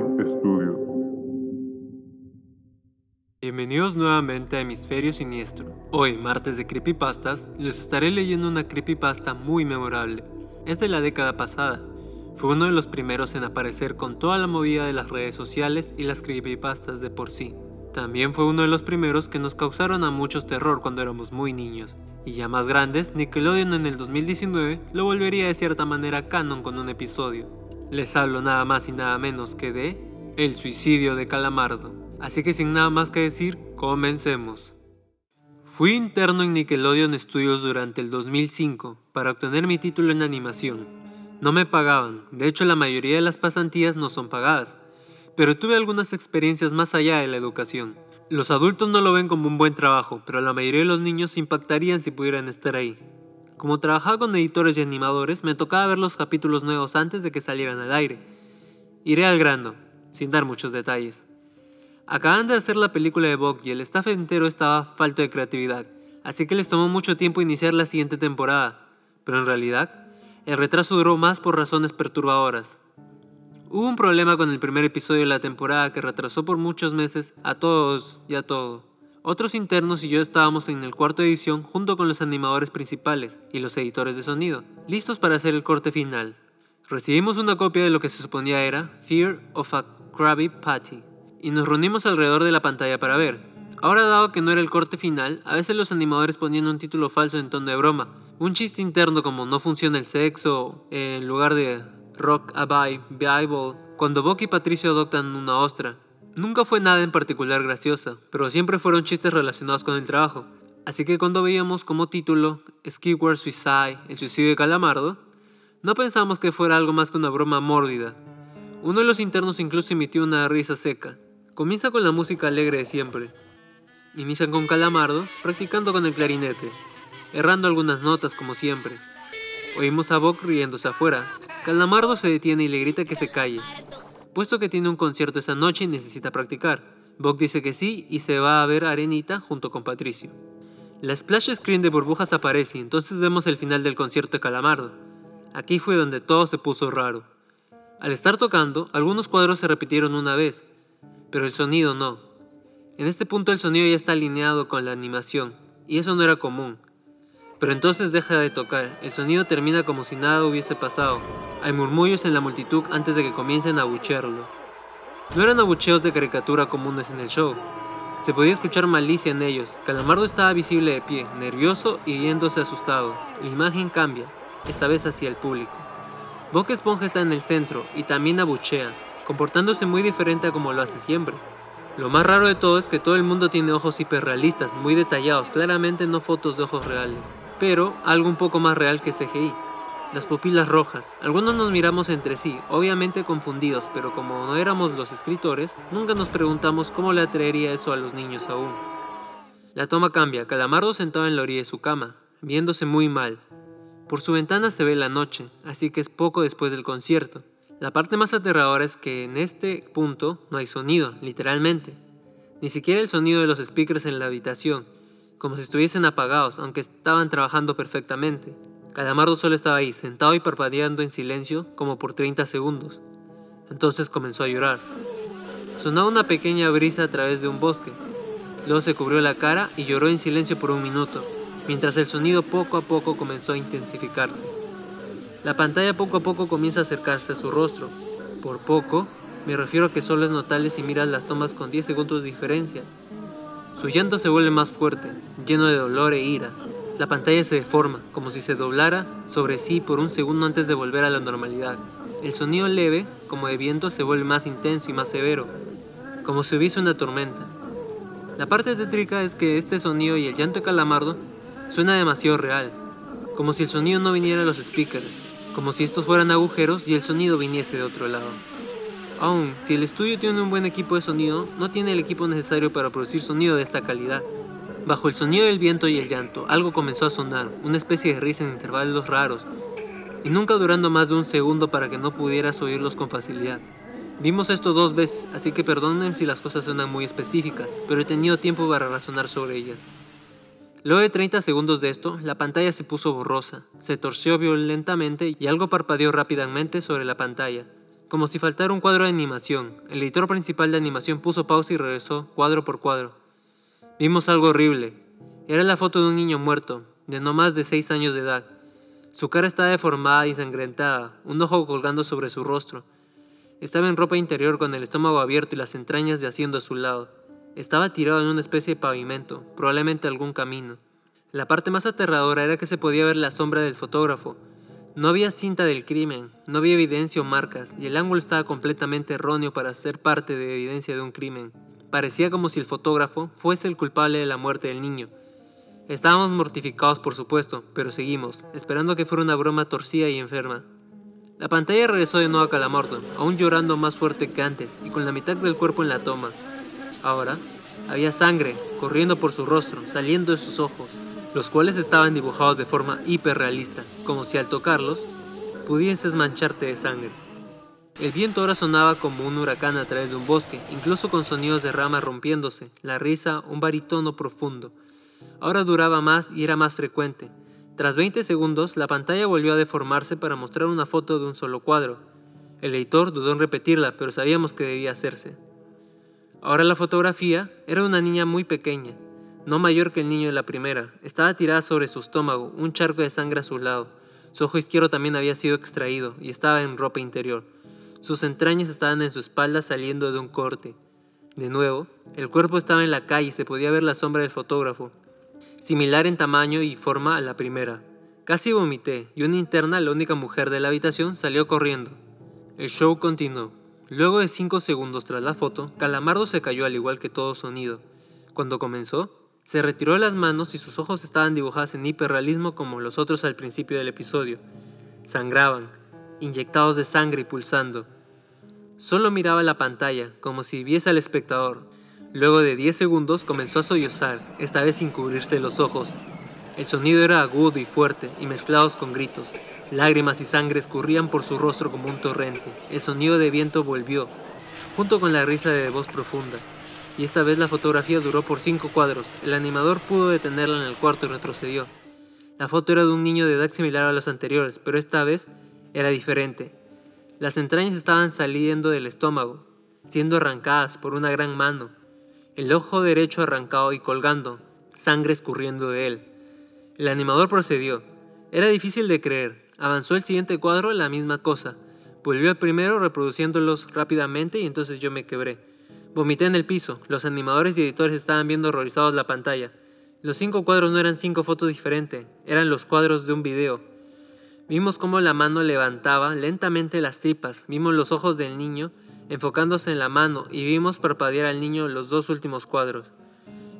Studio. Bienvenidos nuevamente a Hemisferio Siniestro. Hoy, martes de Creepypastas, les estaré leyendo una creepypasta muy memorable. Es de la década pasada. Fue uno de los primeros en aparecer con toda la movida de las redes sociales y las creepypastas de por sí. También fue uno de los primeros que nos causaron a muchos terror cuando éramos muy niños. Y ya más grandes, Nickelodeon en el 2019 lo volvería de cierta manera canon con un episodio. Les hablo nada más y nada menos que de El suicidio de Calamardo. Así que sin nada más que decir, comencemos. Fui interno en Nickelodeon Studios durante el 2005 para obtener mi título en animación. No me pagaban, de hecho la mayoría de las pasantías no son pagadas, pero tuve algunas experiencias más allá de la educación. Los adultos no lo ven como un buen trabajo, pero la mayoría de los niños impactarían si pudieran estar ahí. Como trabajaba con editores y animadores, me tocaba ver los capítulos nuevos antes de que salieran al aire. Iré al grano, sin dar muchos detalles. Acaban de hacer la película de Bog y el staff entero estaba falto de creatividad, así que les tomó mucho tiempo iniciar la siguiente temporada, pero en realidad, el retraso duró más por razones perturbadoras. Hubo un problema con el primer episodio de la temporada que retrasó por muchos meses a todos y a todo. Otros internos y yo estábamos en el cuarto edición junto con los animadores principales y los editores de sonido, listos para hacer el corte final. Recibimos una copia de lo que se suponía era Fear of a Krabby Patty y nos reunimos alrededor de la pantalla para ver. Ahora dado que no era el corte final, a veces los animadores ponían un título falso en tono de broma, un chiste interno como no funciona el sexo, en lugar de rock a Bible, cuando Buck y Patricio adoptan una ostra. Nunca fue nada en particular graciosa, pero siempre fueron chistes relacionados con el trabajo. Así que cuando veíamos como título Skyward Suicide, el suicidio de Calamardo, no pensamos que fuera algo más que una broma mórbida. Uno de los internos incluso emitió una risa seca, Comienza con la música alegre de siempre. Inician con Calamardo, practicando con el clarinete, errando algunas notas como siempre. Oímos a Bock riéndose afuera. Calamardo se detiene y le grita que se calle, puesto que tiene un concierto esa noche y necesita practicar. Bock dice que sí y se va a ver Arenita junto con Patricio. La splash screen de burbujas aparece y entonces vemos el final del concierto de Calamardo. Aquí fue donde todo se puso raro. Al estar tocando, algunos cuadros se repitieron una vez, pero el sonido no. En este punto el sonido ya está alineado con la animación, y eso no era común. Pero entonces deja de tocar, el sonido termina como si nada hubiese pasado. Hay murmullos en la multitud antes de que comiencen a abuchearlo. No eran abucheos de caricatura comunes en el show. Se podía escuchar malicia en ellos. Calamardo estaba visible de pie, nervioso y yéndose asustado. La imagen cambia, esta vez hacia el público. Boca Esponja está en el centro y también abuchea comportándose muy diferente a como lo hace siempre. Lo más raro de todo es que todo el mundo tiene ojos hiperrealistas, muy detallados, claramente no fotos de ojos reales, pero algo un poco más real que CGI. Las pupilas rojas. Algunos nos miramos entre sí, obviamente confundidos, pero como no éramos los escritores, nunca nos preguntamos cómo le atraería eso a los niños aún. La toma cambia, Calamardo sentado en la orilla de su cama, viéndose muy mal. Por su ventana se ve la noche, así que es poco después del concierto. La parte más aterradora es que en este punto no hay sonido, literalmente. Ni siquiera el sonido de los speakers en la habitación, como si estuviesen apagados, aunque estaban trabajando perfectamente. Calamardo solo estaba ahí, sentado y parpadeando en silencio como por 30 segundos. Entonces comenzó a llorar. Sonaba una pequeña brisa a través de un bosque. Luego se cubrió la cara y lloró en silencio por un minuto, mientras el sonido poco a poco comenzó a intensificarse. La pantalla poco a poco comienza a acercarse a su rostro. Por poco, me refiero a que solo es notable si miras las tomas con 10 segundos de diferencia. Su llanto se vuelve más fuerte, lleno de dolor e ira. La pantalla se deforma, como si se doblara sobre sí por un segundo antes de volver a la normalidad. El sonido leve, como de viento, se vuelve más intenso y más severo, como si hubiese una tormenta. La parte tétrica es que este sonido y el llanto Calamardo suena demasiado real, como si el sonido no viniera de los speakers, como si estos fueran agujeros y el sonido viniese de otro lado. Aún, si el estudio tiene un buen equipo de sonido, no tiene el equipo necesario para producir sonido de esta calidad. Bajo el sonido del viento y el llanto, algo comenzó a sonar, una especie de risa en intervalos raros, y nunca durando más de un segundo para que no pudieras oírlos con facilidad. Vimos esto dos veces, así que perdonen si las cosas suenan muy específicas, pero he tenido tiempo para razonar sobre ellas. Luego de 30 segundos de esto, la pantalla se puso borrosa, se torció violentamente y algo parpadeó rápidamente sobre la pantalla, como si faltara un cuadro de animación. El editor principal de animación puso pausa y regresó cuadro por cuadro. Vimos algo horrible. Era la foto de un niño muerto, de no más de 6 años de edad. Su cara estaba deformada y ensangrentada, un ojo colgando sobre su rostro. Estaba en ropa interior con el estómago abierto y las entrañas yaciendo a su lado. Estaba tirado en una especie de pavimento, probablemente algún camino. La parte más aterradora era que se podía ver la sombra del fotógrafo. No había cinta del crimen, no había evidencia o marcas, y el ángulo estaba completamente erróneo para ser parte de evidencia de un crimen. Parecía como si el fotógrafo fuese el culpable de la muerte del niño. Estábamos mortificados, por supuesto, pero seguimos, esperando que fuera una broma torcida y enferma. La pantalla regresó de nuevo a Calamardo, aún llorando más fuerte que antes y con la mitad del cuerpo en la toma. Ahora, había sangre corriendo por su rostro, saliendo de sus ojos, los cuales estaban dibujados de forma hiperrealista, como si al tocarlos pudieses mancharte de sangre. El viento ahora sonaba como un huracán a través de un bosque, incluso con sonidos de ramas rompiéndose, la risa un baritono profundo. Ahora duraba más y era más frecuente. Tras 20 segundos, la pantalla volvió a deformarse para mostrar una foto de un solo cuadro. El editor dudó en repetirla, pero sabíamos que debía hacerse. Ahora la fotografía era una niña muy pequeña, no mayor que el niño de la primera. Estaba tirada sobre su estómago, un charco de sangre a su lado. Su ojo izquierdo también había sido extraído y estaba en ropa interior. Sus entrañas estaban en su espalda saliendo de un corte. De nuevo, el cuerpo estaba en la calle y se podía ver la sombra del fotógrafo, similar en tamaño y forma a la primera. Casi vomité y una interna, la única mujer de la habitación, salió corriendo. El show continuó. Luego de cinco segundos tras la foto, Calamardo se cayó al igual que todo sonido. Cuando comenzó, se retiró las manos y sus ojos estaban dibujados en hiperrealismo como los otros al principio del episodio. Sangraban, inyectados de sangre y pulsando. Solo miraba la pantalla, como si viese al espectador. Luego de 10 segundos comenzó a sollozar, esta vez sin cubrirse los ojos. El sonido era agudo y fuerte, y mezclados con gritos. Lágrimas y sangre escurrían por su rostro como un torrente. El sonido de viento volvió, junto con la risa de voz profunda. Y esta vez la fotografía duró por cinco cuadros. El animador pudo detenerla en el cuarto y retrocedió. La foto era de un niño de edad similar a las anteriores, pero esta vez era diferente. Las entrañas estaban saliendo del estómago, siendo arrancadas por una gran mano. El ojo derecho arrancado y colgando, sangre escurriendo de él. El animador procedió. Era difícil de creer, Avanzó el siguiente cuadro, la misma cosa. Volvió al primero reproduciéndolos rápidamente y entonces yo me quebré. Vomité en el piso. Los animadores y editores estaban viendo horrorizados la pantalla. Los cinco cuadros no eran cinco fotos diferentes, eran los cuadros de un video. Vimos cómo la mano levantaba lentamente las tripas, vimos los ojos del niño enfocándose en la mano y vimos parpadear al niño los dos últimos cuadros.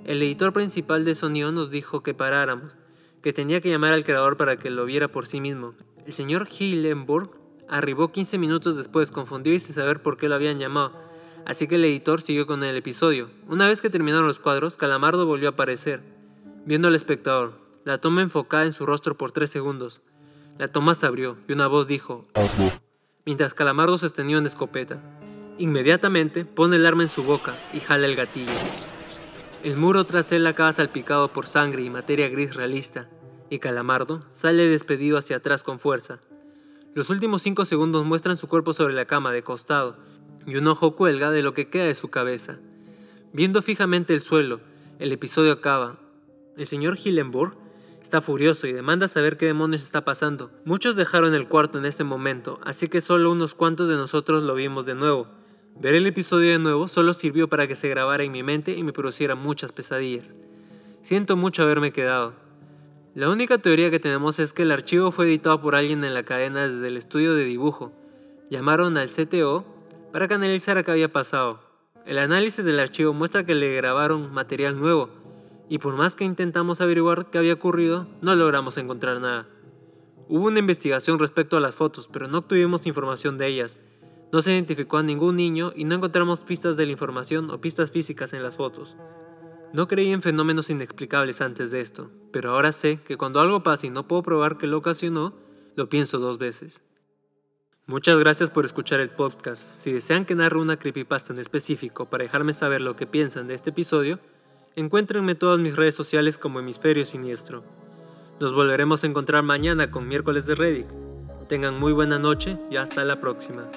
El editor principal de sonido nos dijo que paráramos, que tenía que llamar al creador para que lo viera por sí mismo. El señor Hillenburg arribó 15 minutos después, confundido y sin saber por qué lo habían llamado, así que el editor siguió con el episodio. Una vez que terminaron los cuadros, Calamardo volvió a aparecer, viendo al espectador, la toma enfocada en su rostro por 3 segundos. La toma se abrió y una voz dijo, mientras Calamardo sostenía una escopeta. Inmediatamente pone el arma en su boca y jala el gatillo. El muro tras él acaba salpicado por sangre y materia gris realista, y Calamardo sale despedido hacia atrás con fuerza. Los últimos cinco segundos muestran su cuerpo sobre la cama de costado, y un ojo cuelga de lo que queda de su cabeza. Viendo fijamente el suelo, el episodio acaba. El señor Hillenburg está furioso y demanda saber qué demonios está pasando. Muchos dejaron el cuarto en ese momento, así que solo unos cuantos de nosotros lo vimos de nuevo. Ver el episodio de nuevo solo sirvió para que se grabara en mi mente y me produciera muchas pesadillas. Siento mucho haberme quedado. La única teoría que tenemos es que el archivo fue editado por alguien en la cadena desde el estudio de dibujo. Llamaron al CTO para que analizara qué había pasado. El análisis del archivo muestra que le grabaron material nuevo, y por más que intentamos averiguar qué había ocurrido, no logramos encontrar nada. Hubo una investigación respecto a las fotos, pero no obtuvimos información de ellas, no se identificó a ningún niño y no encontramos pistas de la información o pistas físicas en las fotos. No creí en fenómenos inexplicables antes de esto, pero ahora sé que cuando algo pasa y no puedo probar que lo ocasionó, lo pienso dos veces. Muchas gracias por escuchar el podcast. Si desean que narre una creepypasta en específico para dejarme saber lo que piensan de este episodio, encuéntrenme todas mis redes sociales como Hemisferio Siniestro. Nos volveremos a encontrar mañana con miércoles de Reddit. Tengan muy buena noche y hasta la próxima.